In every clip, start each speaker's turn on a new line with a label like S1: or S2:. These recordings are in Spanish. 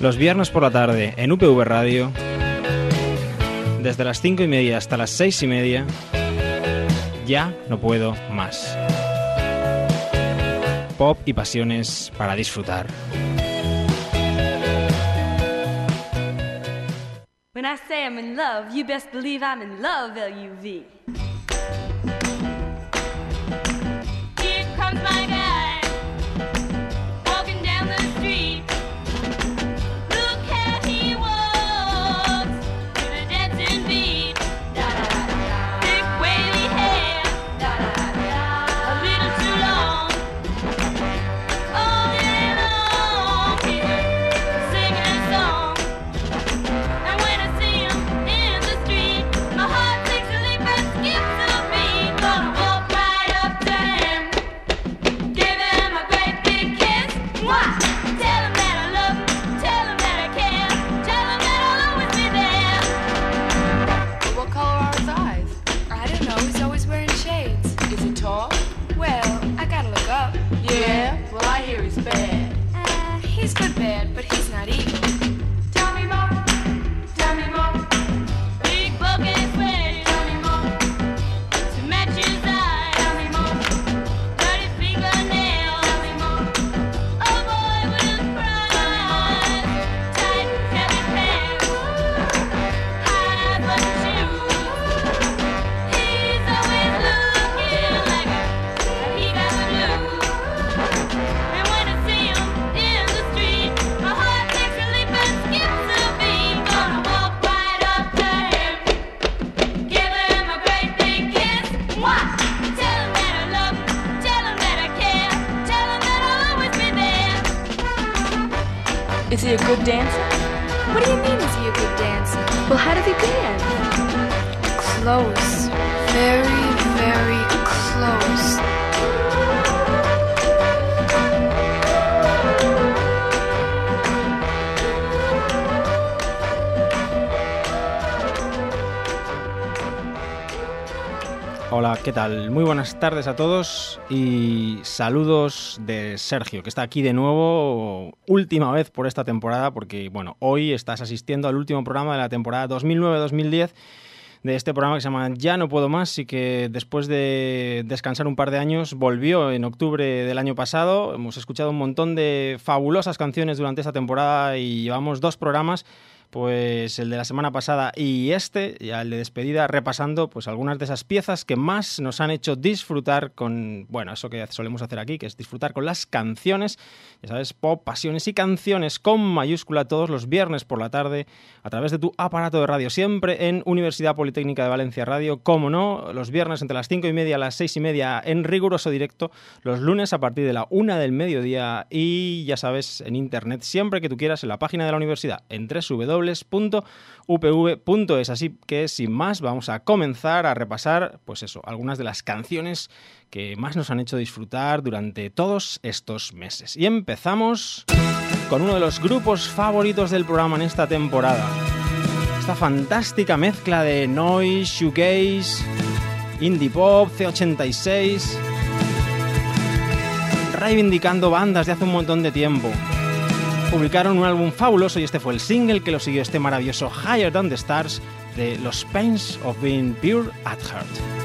S1: los viernes por la tarde en UPV Radio, desde las cinco y media hasta las seis y media, ya no puedo más. Pop y pasiones para disfrutar.
S2: When I say I'm in love, you best believe I'm in love, L-U-V. He a
S3: good dancer? What do you mean, is he a good dancer? Well, how does he dance? Close. Very, very close.
S1: Hola, ¿qué tal? Muy buenas tardes a todos y saludos de Sergio, que está aquí de nuevo, última vez por esta temporada, porque bueno, hoy estás asistiendo al último programa de la temporada 2009-2010 de este programa que se llama Ya no puedo más y que después de descansar un par de años volvió en octubre del año pasado. Hemos escuchado un montón de fabulosas canciones durante esta temporada y llevamos dos programas pues el de la semana pasada y este, ya el de despedida, repasando pues algunas de esas piezas que más nos han hecho disfrutar con, bueno, eso que solemos hacer aquí, que es disfrutar con las canciones, ya sabes, pop, pasiones y canciones con mayúscula todos los viernes por la tarde a través de tu aparato de radio, siempre en Universidad Politécnica de Valencia Radio, como no, los viernes entre las cinco y media a las seis y media en riguroso directo, los lunes a partir de la una del mediodía y ya sabes, en internet siempre que tú quieras en la página de la universidad, en www www.upv.es. Así que sin más, vamos a comenzar a repasar, pues eso, algunas de las canciones que más nos han hecho disfrutar durante todos estos meses. Y empezamos con uno de los grupos favoritos del programa en esta temporada. Esta fantástica mezcla de noise, shoegaze, indie pop, C86, reivindicando bandas de hace un montón de tiempo publicaron un álbum fabuloso y este fue el single que lo siguió este maravilloso Higher Than the Stars de Los Pains of Being Pure at Heart.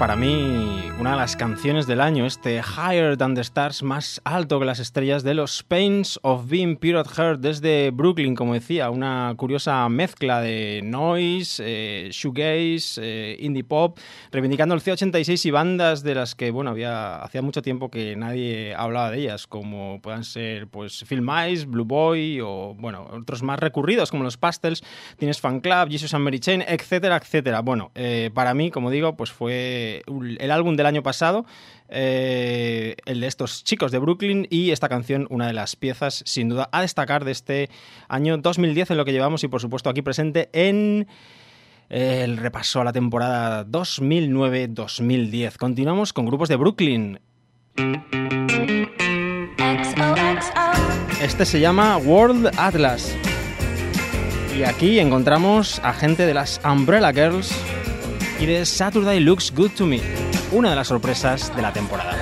S4: Para mí, una de las canciones del año, este Higher Than the Stars, más alto que las estrellas de los Pains of Being at Heart desde Brooklyn, como decía, una curiosa mezcla de noise, eh, shoegaze, eh, indie pop, reivindicando el C86 y bandas de las que, bueno, había hacía mucho tiempo que nadie hablaba de ellas, como puedan ser, pues, Film Eyes, Blue Boy o, bueno, otros más recurridos como los Pastels, tienes Fan Club, Jesus and Mary Chain, etcétera, etcétera. Bueno, eh, para mí, como digo, pues fue el álbum del año pasado, eh, el de estos chicos de Brooklyn y esta canción, una de las piezas sin duda a destacar de este año 2010 en lo que llevamos y por supuesto aquí presente en el repaso a la temporada 2009-2010. Continuamos con grupos de Brooklyn. Este se llama World Atlas. Y aquí encontramos a gente de las Umbrella Girls y de Saturday Looks Good to Me, una de las sorpresas de la temporada.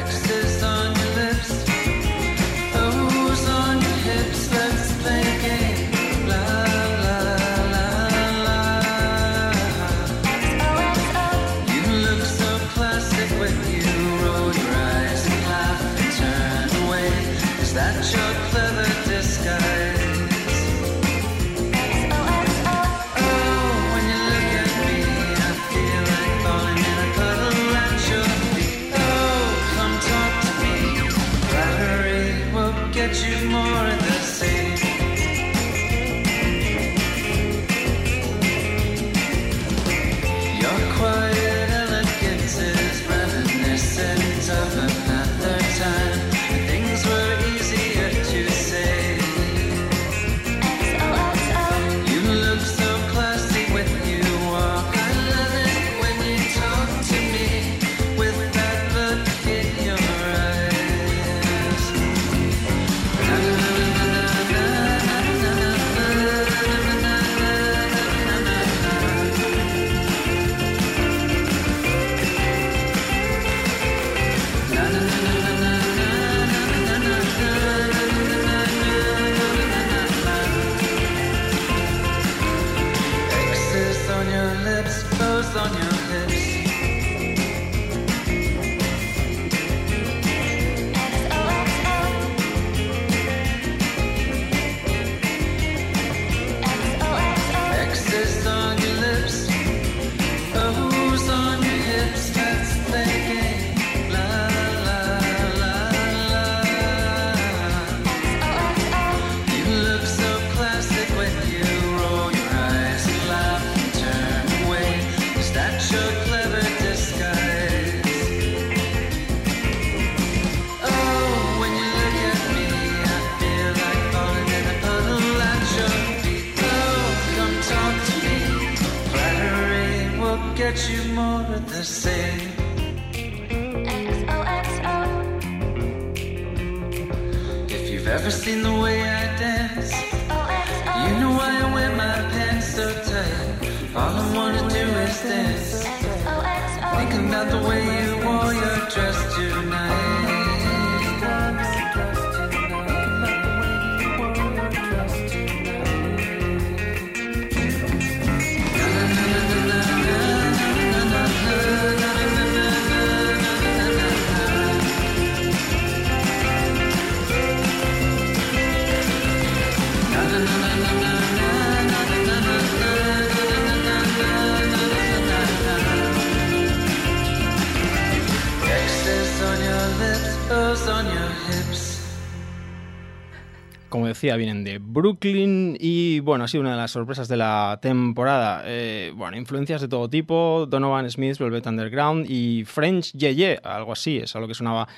S4: Como decía, vienen de Brooklyn y bueno, ha sido una de las sorpresas de la temporada. Eh, bueno, influencias de todo tipo, Donovan Smith, Velvet Underground y French Yeye, algo así, es a lo que sonaba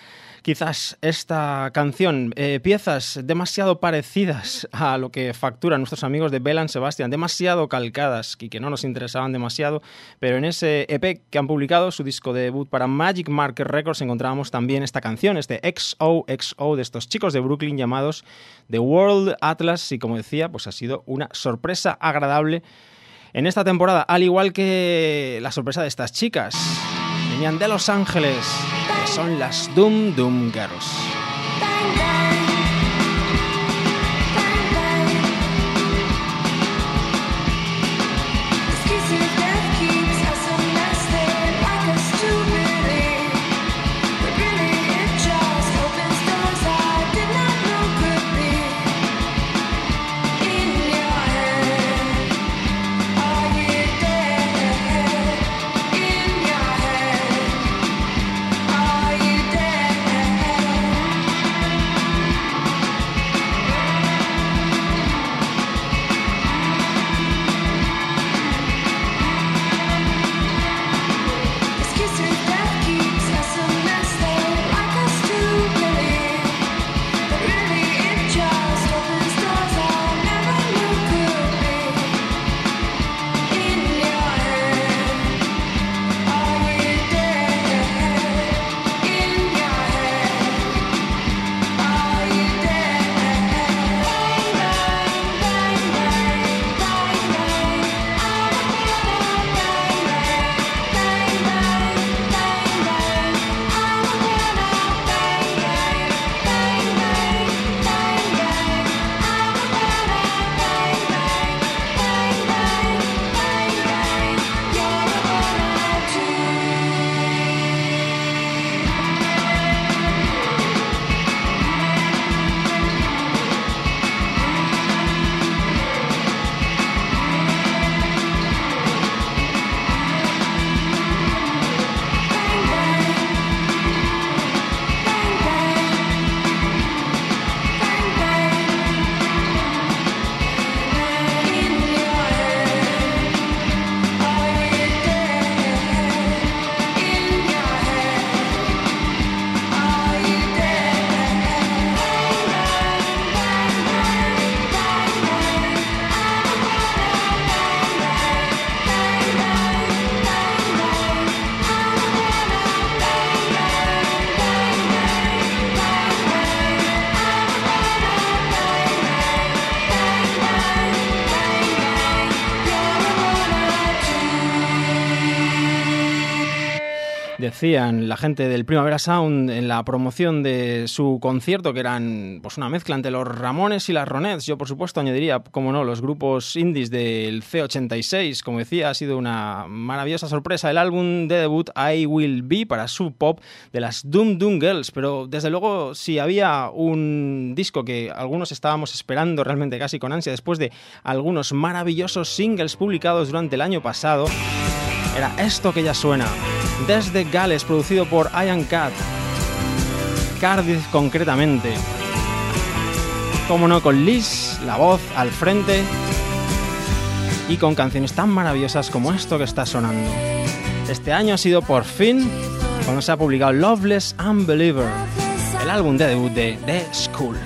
S4: quizás esta canción. Eh, piezas demasiado parecidas a lo que facturan nuestros amigos de Bell Sebastian, demasiado calcadas y que no nos interesaban demasiado, pero en ese EP que han publicado, su disco de debut para Magic Market Records, encontrábamos también esta canción, este XOXO de estos chicos de Brooklyn llamados The World Atlas y como decía, pues ha sido una sorpresa agradable en esta temporada, al igual que la sorpresa de estas chicas. Venían de Los Ángeles, que son las Doom Doom Girls.
S1: Decían la gente del Primavera Sound en la promoción de su concierto que eran pues una mezcla entre los Ramones y las Ronettes. Yo por supuesto añadiría, como no, los grupos indies del C86. Como decía, ha sido una maravillosa sorpresa el álbum de debut I Will Be para Sub Pop de las Doom Doom Girls. Pero desde luego si había un disco que algunos estábamos esperando realmente casi con ansia después de algunos maravillosos singles publicados durante el año pasado, era esto que ya suena. Desde Gales, producido por Ian Cat. Cardiff concretamente. Como no, con Liz, la voz al frente. Y con canciones tan maravillosas como esto que está sonando. Este año ha sido por fin cuando se ha publicado Loveless Unbeliever, el álbum de debut de The School.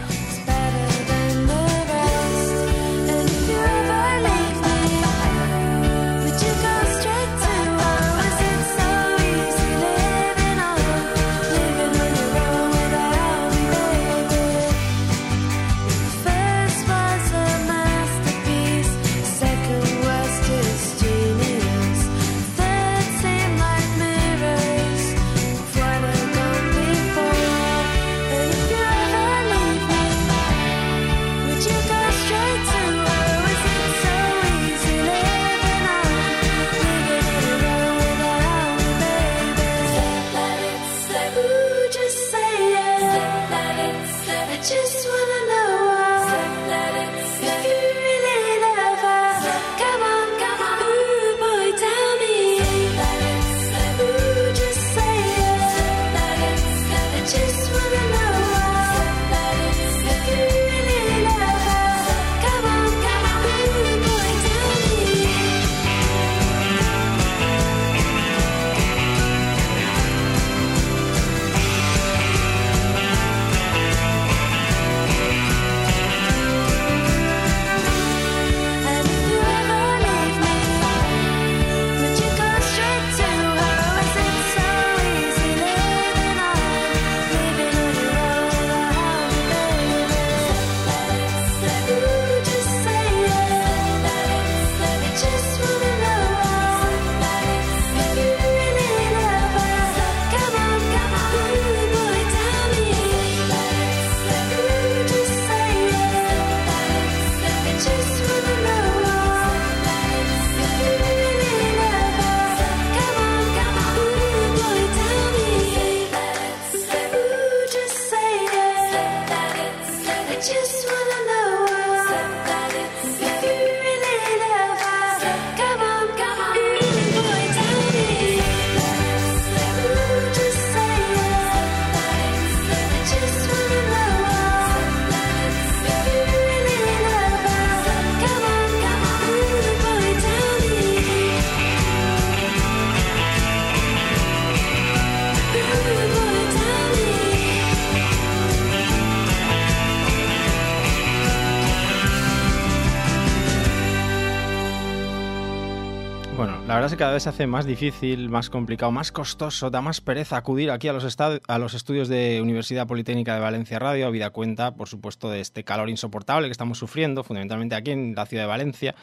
S1: Que cada vez se hace más difícil, más complicado, más costoso, da más pereza acudir aquí a los, a los estudios de Universidad Politécnica de Valencia Radio, habida cuenta, por supuesto, de este calor insoportable que estamos sufriendo, fundamentalmente aquí en la ciudad de Valencia.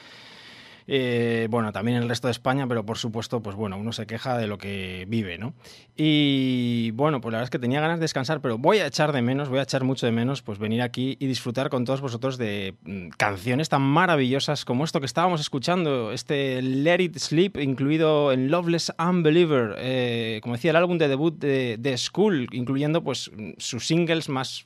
S1: Eh, bueno, también el resto de España, pero por supuesto, pues bueno, uno se queja de lo que vive, ¿no? Y bueno, pues la verdad es que tenía ganas de descansar, pero voy a echar de menos, voy a echar mucho de menos, pues venir aquí y disfrutar con todos vosotros de mm, canciones tan maravillosas como esto que estábamos escuchando, este Let It Sleep, incluido en Loveless Unbeliever, eh, como decía, el álbum de debut de, de School, incluyendo pues mm, sus singles más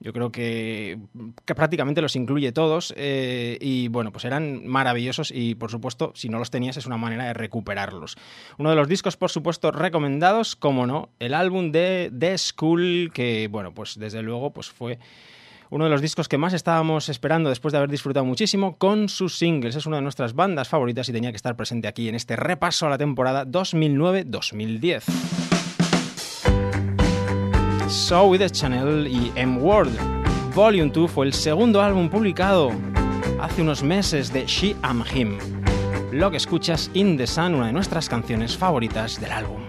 S1: yo creo que, prácticamente los incluye todos eh, y bueno, pues eran maravillosos y por supuesto, si no los tenías es una manera de recuperarlos. Uno de los discos, por supuesto, recomendados, como no, el álbum de The School, que bueno, pues desde luego pues fue uno de los discos que más estábamos esperando después de haber disfrutado muchísimo con sus singles. Es una de nuestras bandas favoritas y tenía que estar presente aquí en este repaso a la temporada 2009-2010. So with the Channel y M-Word. Volume 2 fue el segundo álbum publicado hace unos meses de She Am Him. Lo que escuchas In the Sun, una de nuestras canciones favoritas del álbum.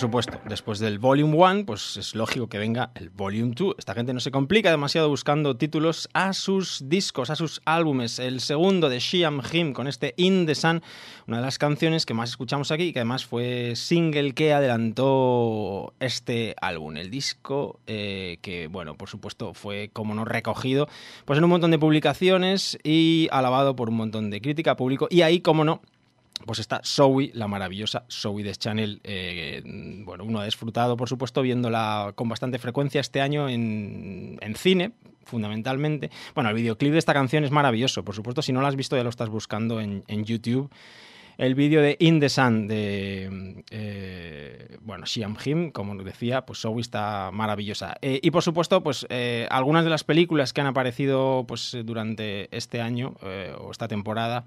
S1: Supuesto, después del Volume 1, pues es lógico que venga el Volume 2. Esta gente no se complica demasiado buscando títulos a sus discos, a sus álbumes. El segundo de Shiam Him con este In the Sun, una de las canciones que más escuchamos aquí y que además fue single que adelantó este álbum. El disco eh, que, bueno, por supuesto fue, como no, recogido pues en un montón de publicaciones y alabado por un montón de crítica, público. Y ahí, como no, pues está Zoe, la maravillosa Zoe de Channel. eh, bueno, uno ha disfrutado, por supuesto, viéndola con bastante frecuencia este año en, en cine, fundamentalmente. Bueno, el videoclip de esta canción es maravilloso, por supuesto. Si no lo has visto, ya lo estás buscando en, en YouTube. El vídeo de In the Sun de, eh, bueno, Shiam Him, como decía, pues Zoe está maravillosa. Eh, y por supuesto, pues eh, algunas de las películas que han aparecido pues durante este año eh, o esta temporada,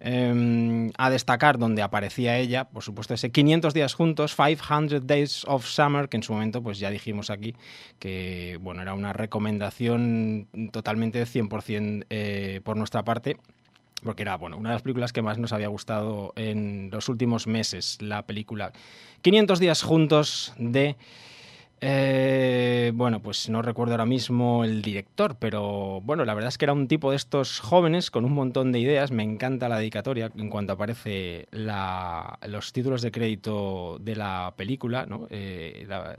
S1: eh, a destacar donde aparecía ella, por supuesto, ese 500 días juntos, 500 Days of Summer, que en su momento, pues ya dijimos aquí que, bueno, era una recomendación totalmente 100% eh, por nuestra parte porque era bueno, una de las películas que más nos había gustado en los últimos meses, la película 500 días juntos de... eh, bueno, pues no recuerdo ahora mismo el director, pero bueno, la verdad es que era un tipo de estos jóvenes con un montón de ideas. Me encanta la dedicatoria en cuanto aparece la- los títulos de crédito de la película. ¿no? Eh, la,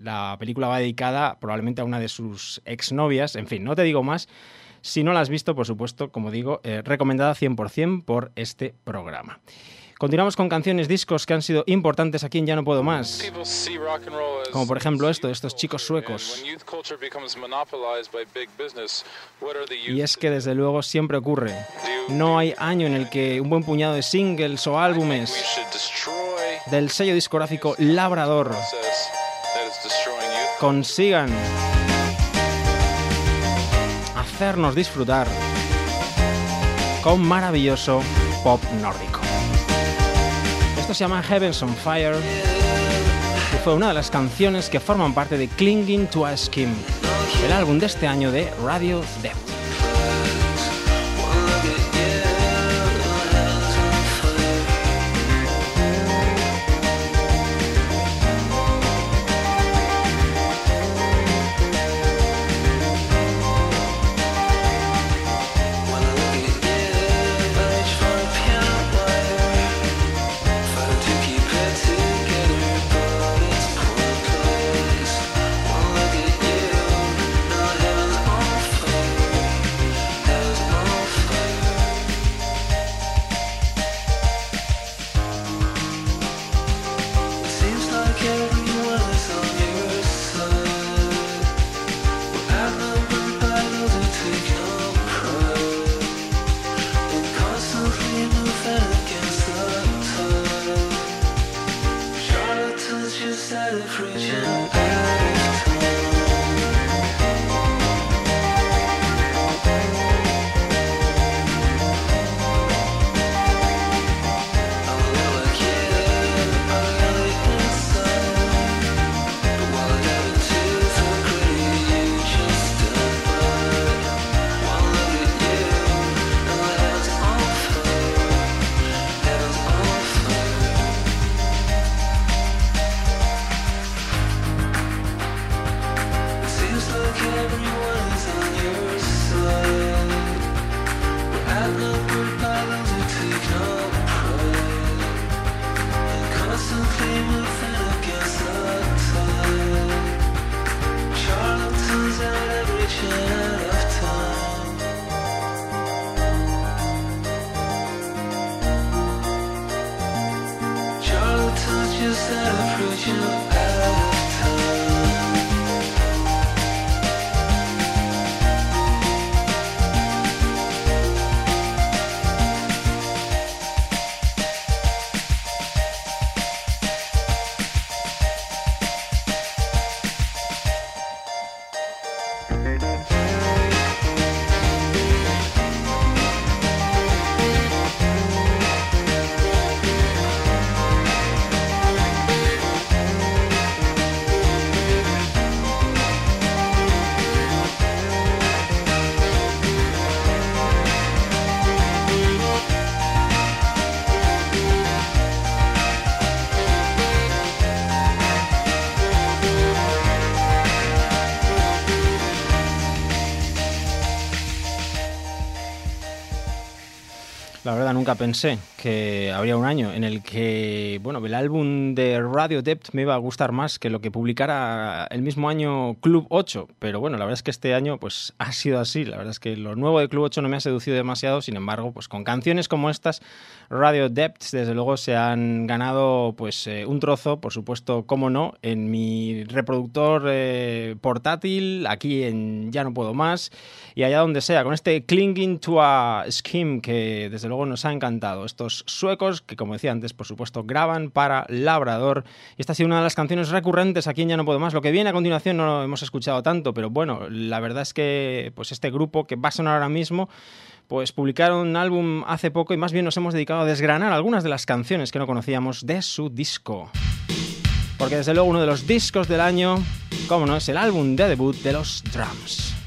S1: la película va dedicada probablemente a una de sus exnovias. En fin, no te digo más. Si no la has visto, por supuesto, como digo, eh, recomendada 100% por este programa. Continuamos con canciones, discos que han sido importantes aquí en Ya No Puedo Más. Como por ejemplo esto,
S5: youth
S1: estos chicos suecos. Y es que desde luego siempre ocurre. No hay año en el que un buen puñado de singles o álbumes del sello discográfico Labrador consigan hacernos disfrutar con maravilloso pop nórdico. Esto se llama Heavens on Fire y fue una de las canciones que forman parte de Clinging to a Skim, el álbum de este año de Radio Death. Nunca pensé que habría un año en el que, bueno, el álbum de Radio Depth me iba a gustar más que lo que publicara el mismo año Club 8. Pero bueno, la verdad es que este año, pues, ha sido así. La verdad es que lo nuevo de Club 8 no me ha seducido demasiado. Sin embargo, pues, con canciones como estas, Radio Depth, desde luego, se han ganado, pues, eh, un trozo, por supuesto, cómo no, en mi reproductor eh, portátil, aquí en Ya no puedo más, y allá donde sea, con este Clinging to a Scheme que, desde luego, nos ha encantado. Estos suecos que, como decía antes, por supuesto, graban para Labrador. Y esta ha sido una de las canciones recurrentes aquí en Ya no puedo más. Lo que viene a continuación no lo hemos escuchado tanto, pero bueno, la verdad es que pues este grupo que va a sonar ahora mismo pues publicaron un álbum hace poco y más bien nos hemos dedicado a desgranar algunas de las canciones que no conocíamos de su disco. Porque desde luego uno de los discos del año, como no, es el álbum de debut de los Drums.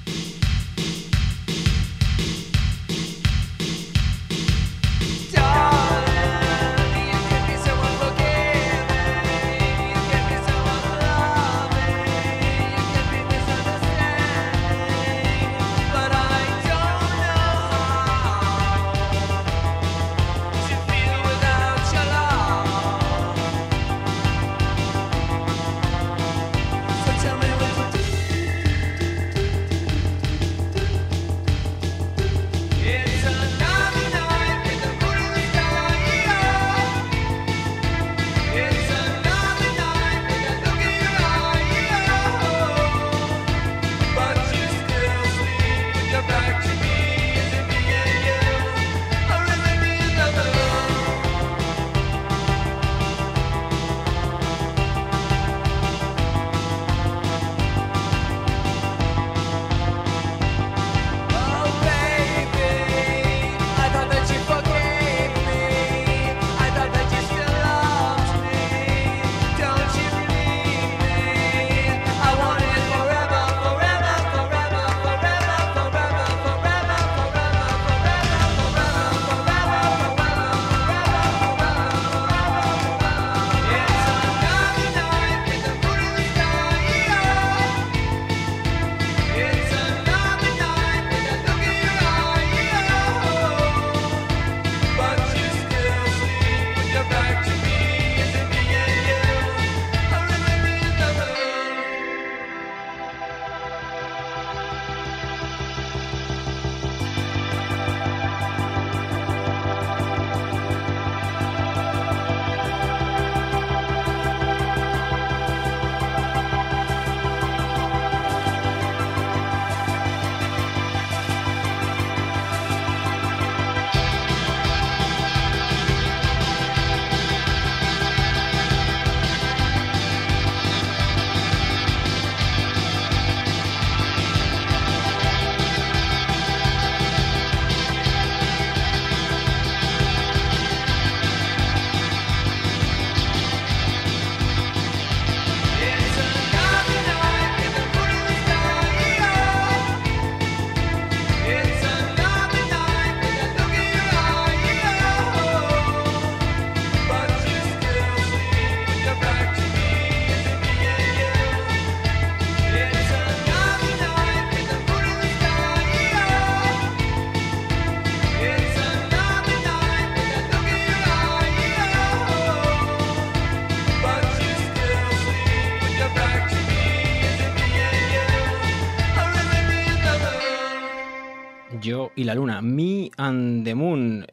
S6: And the Moon,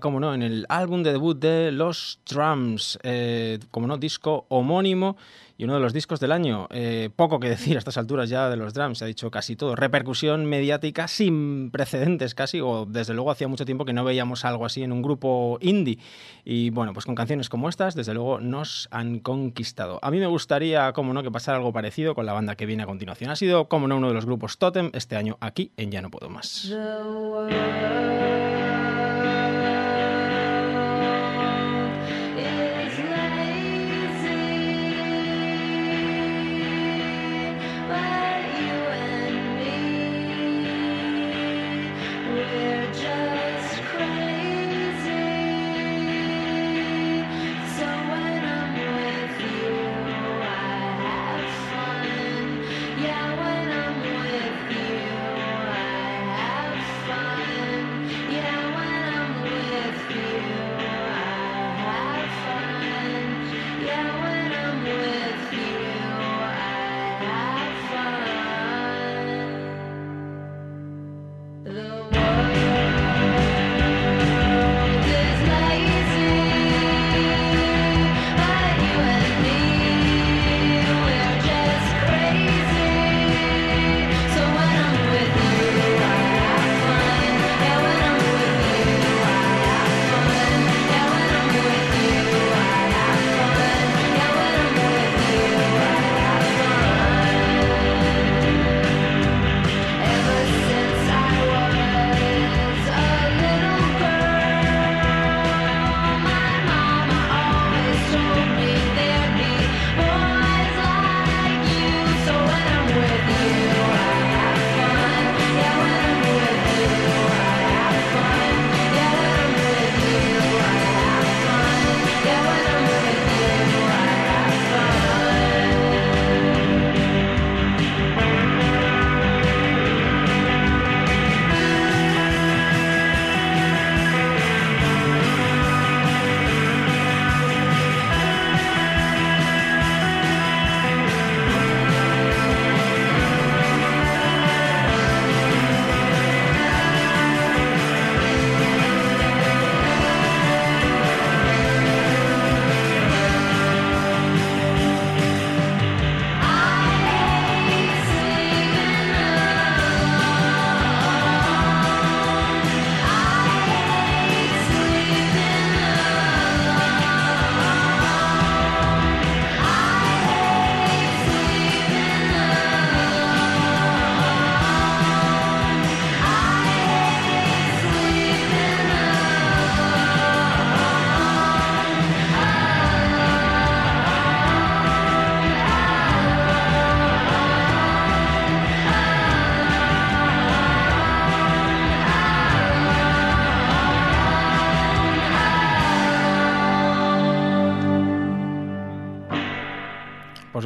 S1: como no, en el álbum de debut de los Drums, eh, como no, disco homónimo y uno de los discos del año. Eh, poco que decir a estas alturas ya de los Drums, se ha dicho casi todo. Repercusión mediática sin precedentes casi, o desde luego hacía mucho tiempo que no veíamos algo así en un grupo indie. Y bueno, pues con canciones como estas, desde luego nos han conquistado. A mí me gustaría, como no, que pasara algo parecido con la banda que viene a continuación. Ha sido, como no, uno de los grupos Totem este año aquí en Ya No Puedo Más.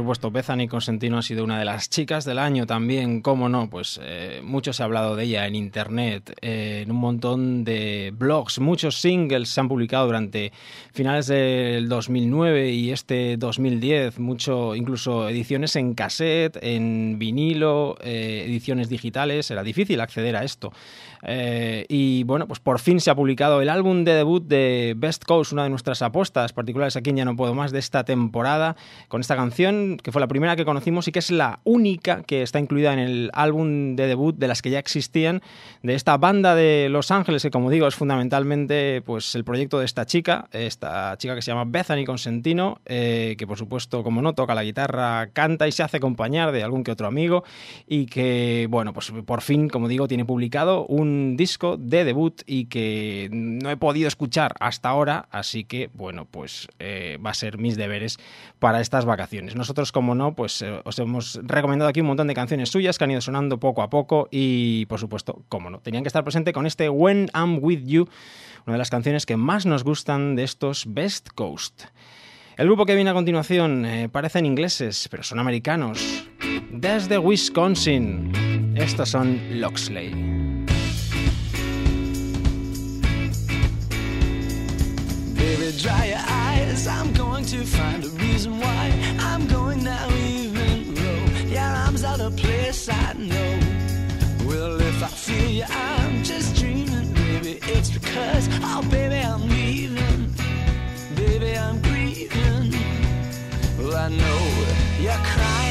S1: Supuesto, Bethany Consentino ha sido una de las chicas del año también, cómo no, pues eh, mucho se ha hablado de ella en internet, eh, en un montón de blogs, muchos singles se han publicado durante finales del 2009 y este 2010, mucho, incluso ediciones en cassette, en vinilo, eh, ediciones digitales, era difícil acceder a esto. Eh, y bueno, pues por fin se ha publicado el álbum de debut de Best Coast, una de nuestras apuestas particulares aquí en Ya No Puedo Más de esta temporada, con esta canción que fue la primera que conocimos y que es la única que está incluida en el álbum de debut de las que ya existían, de esta banda de Los Ángeles, que como digo es fundamentalmente pues el proyecto de esta chica, esta chica que se llama Bethany Consentino, eh, que por supuesto, como no, toca la guitarra, canta y se hace acompañar de algún que otro amigo, y que, bueno, pues por fin, como digo, tiene publicado un disco de debut y que no he podido escuchar hasta ahora, así que, bueno, pues eh, va a ser mis deberes para estas vacaciones. Nosotros, como no, pues eh, os hemos recomendado aquí un montón de canciones suyas que han ido sonando poco a poco y, por supuesto, como no, tenían que estar presente con este When I'm With You, una de las canciones que más nos gustan de estos Best Coast. El grupo que viene a continuación eh, parecen ingleses, pero son americanos. Desde Wisconsin, estos son Loxley.
S7: Dry your eyes. I'm going to find a reason why I'm going now, even though your arms are the place I know. Well, if I feel you, I'm just dreaming. Baby, it's because, oh, baby, I'm leaving. Baby, I'm grieving. Well, I know you're crying.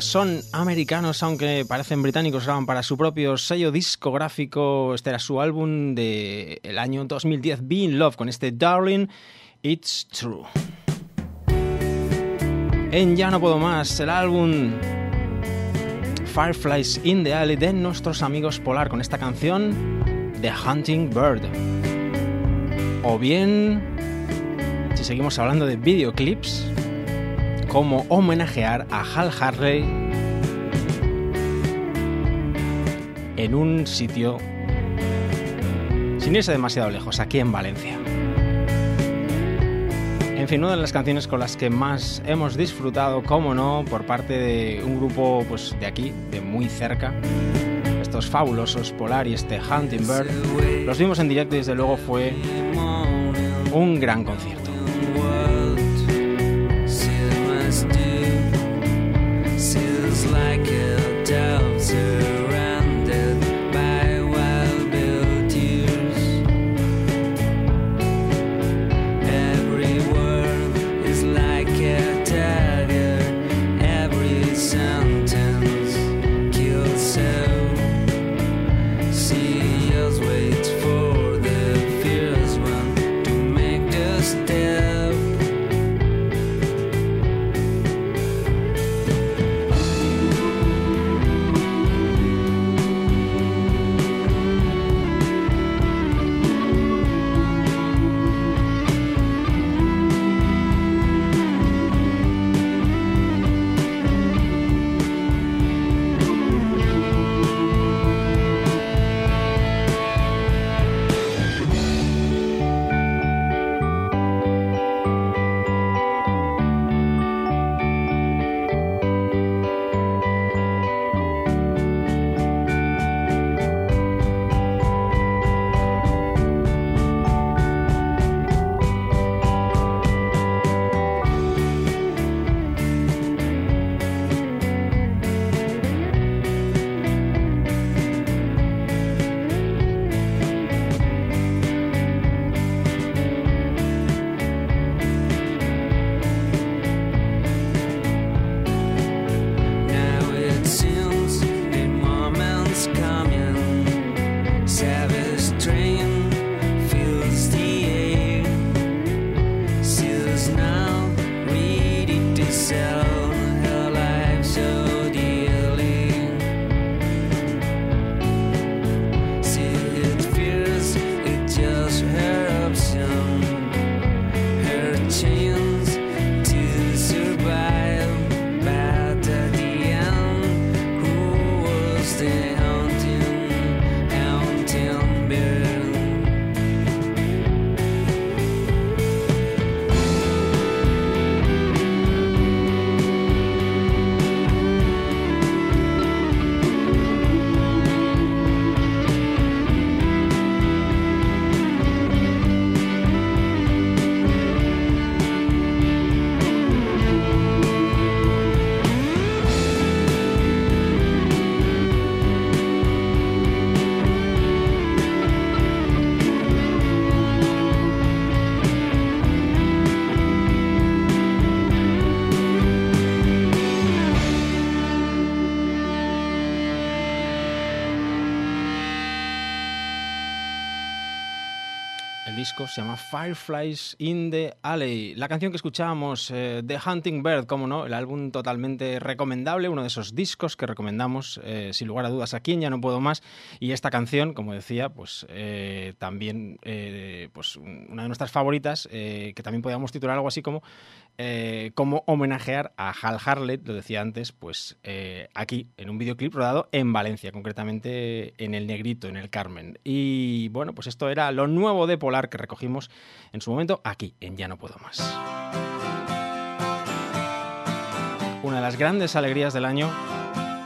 S1: Son americanos, aunque parecen británicos, graban para su propio sello discográfico. Este era su álbum del el año 2010, Be in Love, con este Darling, It's True. En Ya No Puedo Más, el álbum Fireflies in the Alley de nuestros amigos Polar, con esta canción, The Hunting Bird. O bien, si seguimos hablando de videoclips, cómo homenajear a Hal Harley en un sitio sin irse demasiado lejos, aquí en Valencia. En fin, una de las canciones con las que más hemos disfrutado, como no, por parte de un grupo pues, de aquí, de muy cerca. Estos fabulosos Polar y este Hunting Bird. Los vimos en directo y desde luego fue un gran concierto.
S4: like it.
S1: Se llama Fireflies in the Alley. La canción que escuchábamos, eh, The Hunting Bird, como no, el álbum totalmente recomendable, uno de esos discos que recomendamos eh, sin lugar a dudas aquí en Ya No Puedo Más. Y esta canción, como decía, pues eh, también eh, pues una de nuestras favoritas, eh, que también podríamos titular algo así como eh, como homenajear a Hal Harlett, lo decía antes, pues eh, aquí, en un videoclip rodado en Valencia, concretamente en El Negrito, en el Carmen. Y bueno, pues esto era lo nuevo de Polar que recogimos en su momento aquí, en Ya No Puedo Más. Una de las grandes alegrías del año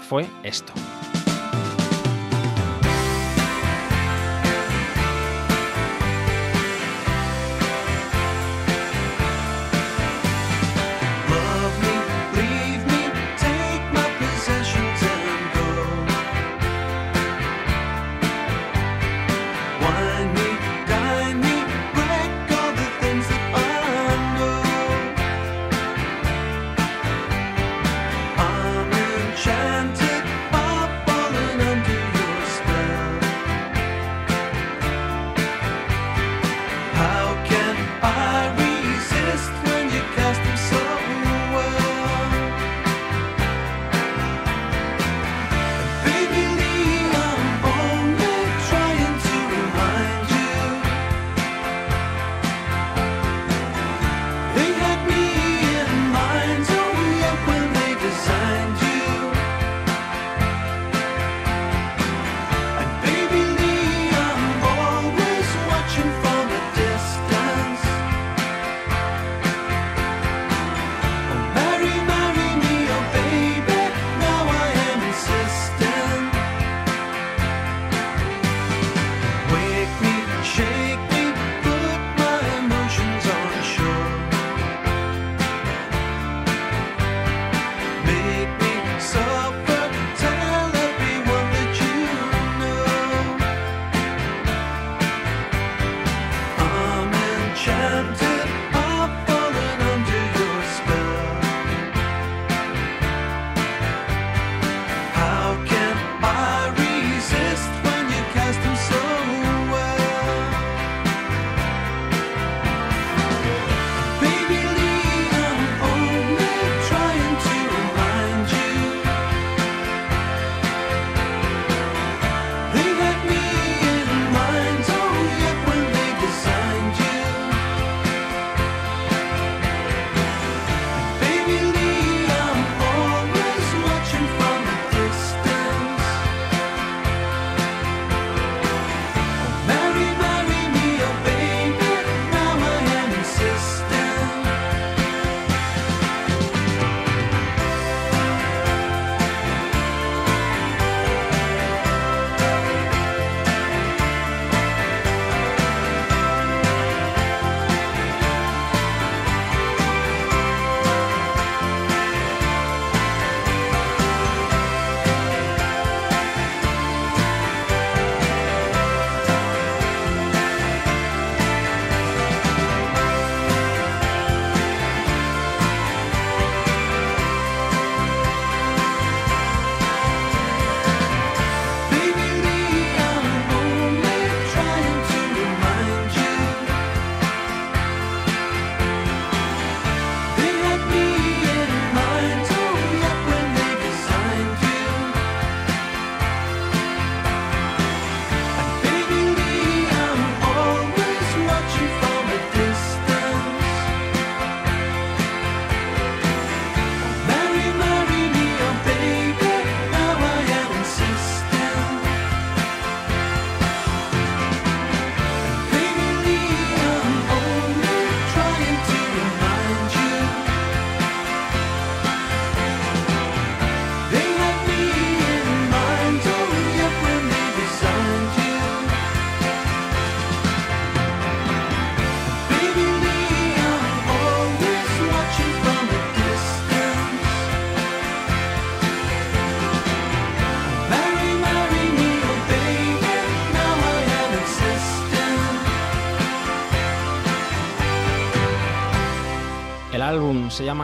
S1: fue esto.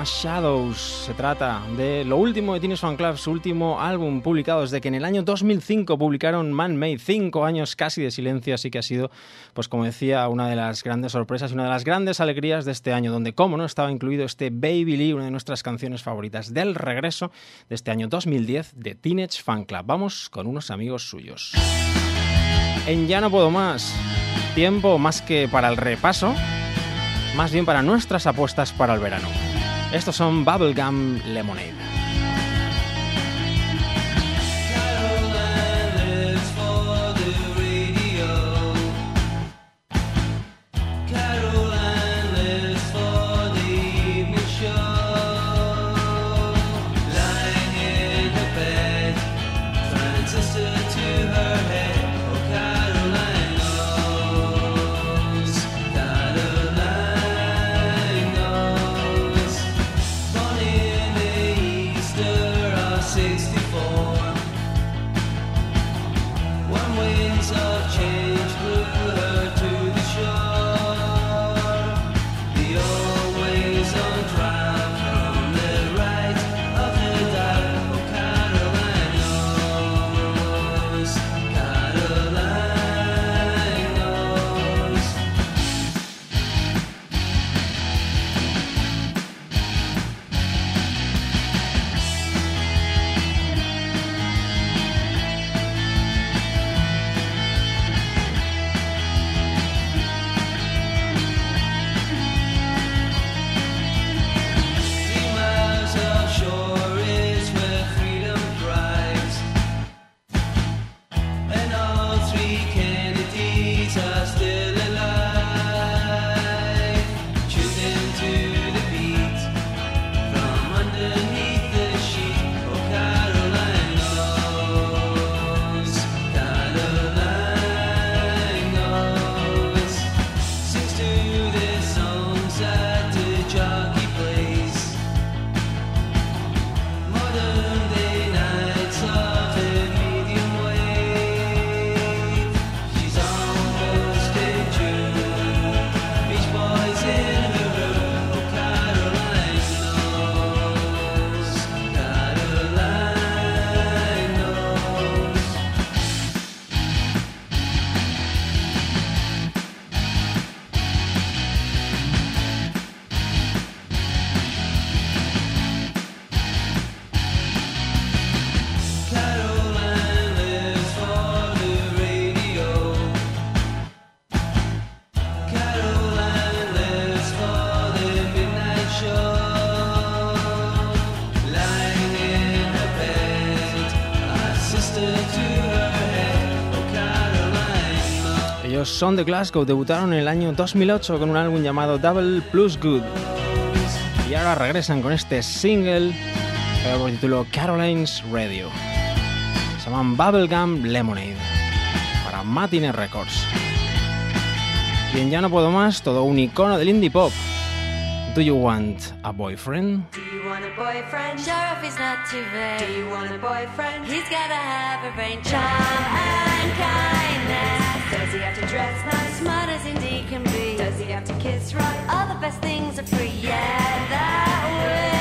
S4: Shadows. Se trata de lo último de Teenage Fan Club, su último álbum publicado desde que en el año 2005 publicaron Man Made. Cinco años casi de silencio, así que ha sido, pues como decía, una de las grandes sorpresas y una de las grandes alegrías de este año, donde, como no, estaba incluido este Baby Lee, una de nuestras canciones favoritas del regreso de este año 2010 de Teenage Fan Club. Vamos con unos amigos suyos. En Ya no puedo más, tiempo más que para el repaso, más bien para nuestras apuestas para el verano. Estos son Bubblegum Lemonade. Son de Glasgow, debutaron en el año 2008 con un álbum llamado Double Plus Good. Y ahora regresan con este single por título Caroline's Radio. Se llaman Bubblegum Lemonade para Matinee Records. Bien, ya no puedo más, todo un icono del indie pop. Do you want a boyfriend?
S8: Do you want a boyfriend? Sure if he's not too vain. Do you want a boyfriend? He's gotta have a brain. Charm and kindness. Does he have to dress nice? Smart as indeed can be. Does he have to kiss right? All the best things are free. Yeah, that would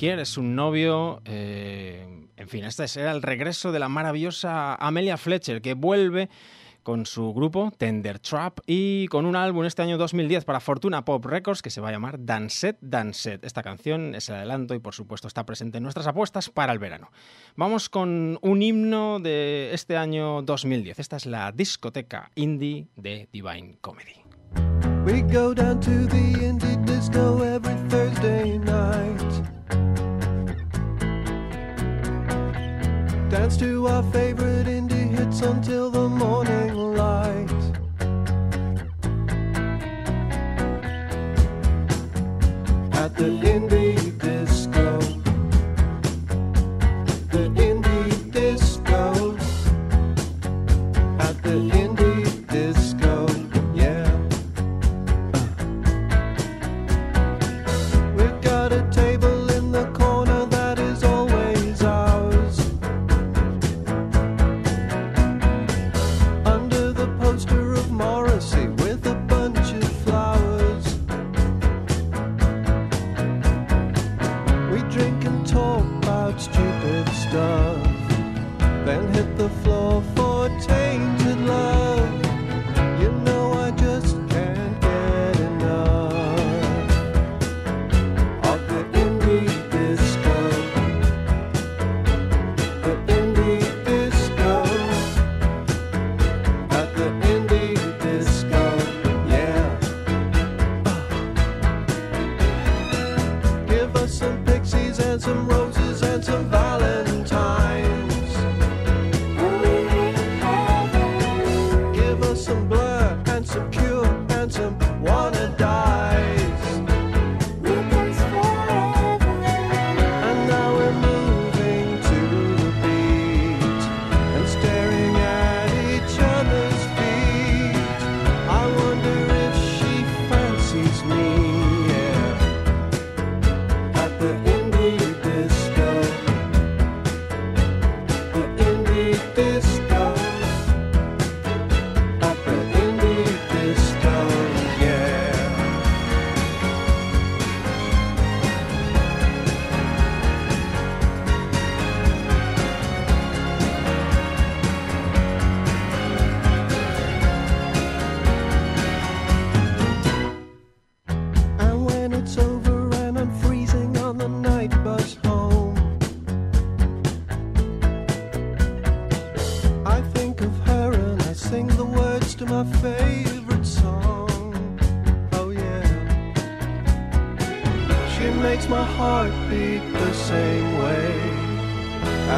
S1: ¿Quieres un novio? Eh, en fin, este será el regreso de la maravillosa Amelia Fletcher, que vuelve con su grupo Tender Trap y con un álbum este año 2010 para Fortuna Pop Records que se va a llamar Danset Danset. Esta canción es el adelanto y por supuesto está presente en nuestras apuestas para el verano. Vamos con un himno de este año 2010. Esta es la discoteca indie de Divine Comedy.
S9: We go down to the indie disco every Thursday night. Dance to our favorite indie hits until the morning light. At the indie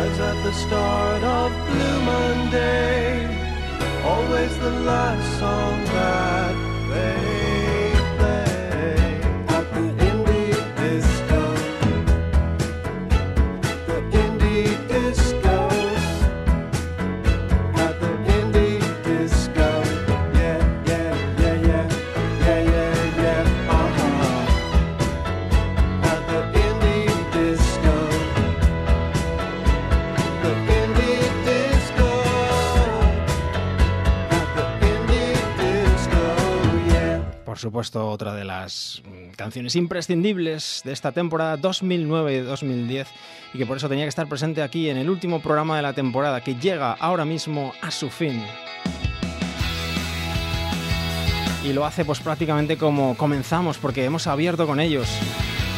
S9: as at the start of Blue Monday. Always the last song that they
S1: supuesto, otra de las mm, canciones imprescindibles de esta temporada 2009-2010 y que por eso tenía que estar presente aquí en el último programa de la temporada que llega ahora mismo a su fin. Y lo hace pues prácticamente como comenzamos porque hemos abierto con ellos,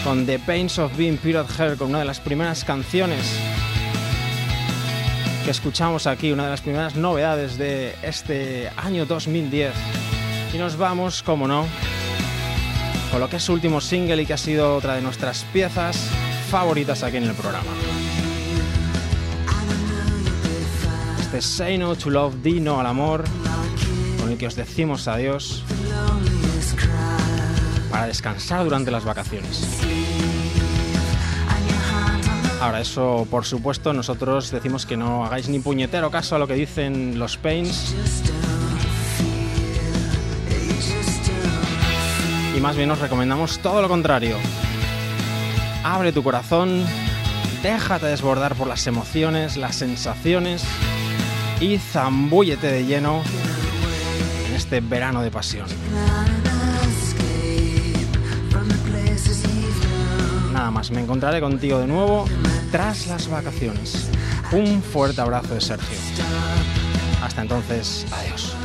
S1: con The Pains of Being Period Hair, con una de las primeras canciones que escuchamos aquí, una de las primeras novedades de este año 2010. Y nos vamos, como no, con lo que es su último single y que ha sido otra de nuestras piezas favoritas aquí en el programa. Este Say No to Love, Di No al Amor, con el que os decimos adiós para descansar durante las vacaciones. Ahora, eso por supuesto, nosotros decimos que no hagáis ni puñetero caso a lo que dicen los Pains. Más bien os recomendamos todo lo contrario. Abre tu corazón, déjate desbordar por las emociones, las sensaciones y zambúllete de lleno en este verano de pasión. nada más, me encontraré contigo de nuevo tras las vacaciones. Un fuerte abrazo de Sergio. Hasta entonces, adiós.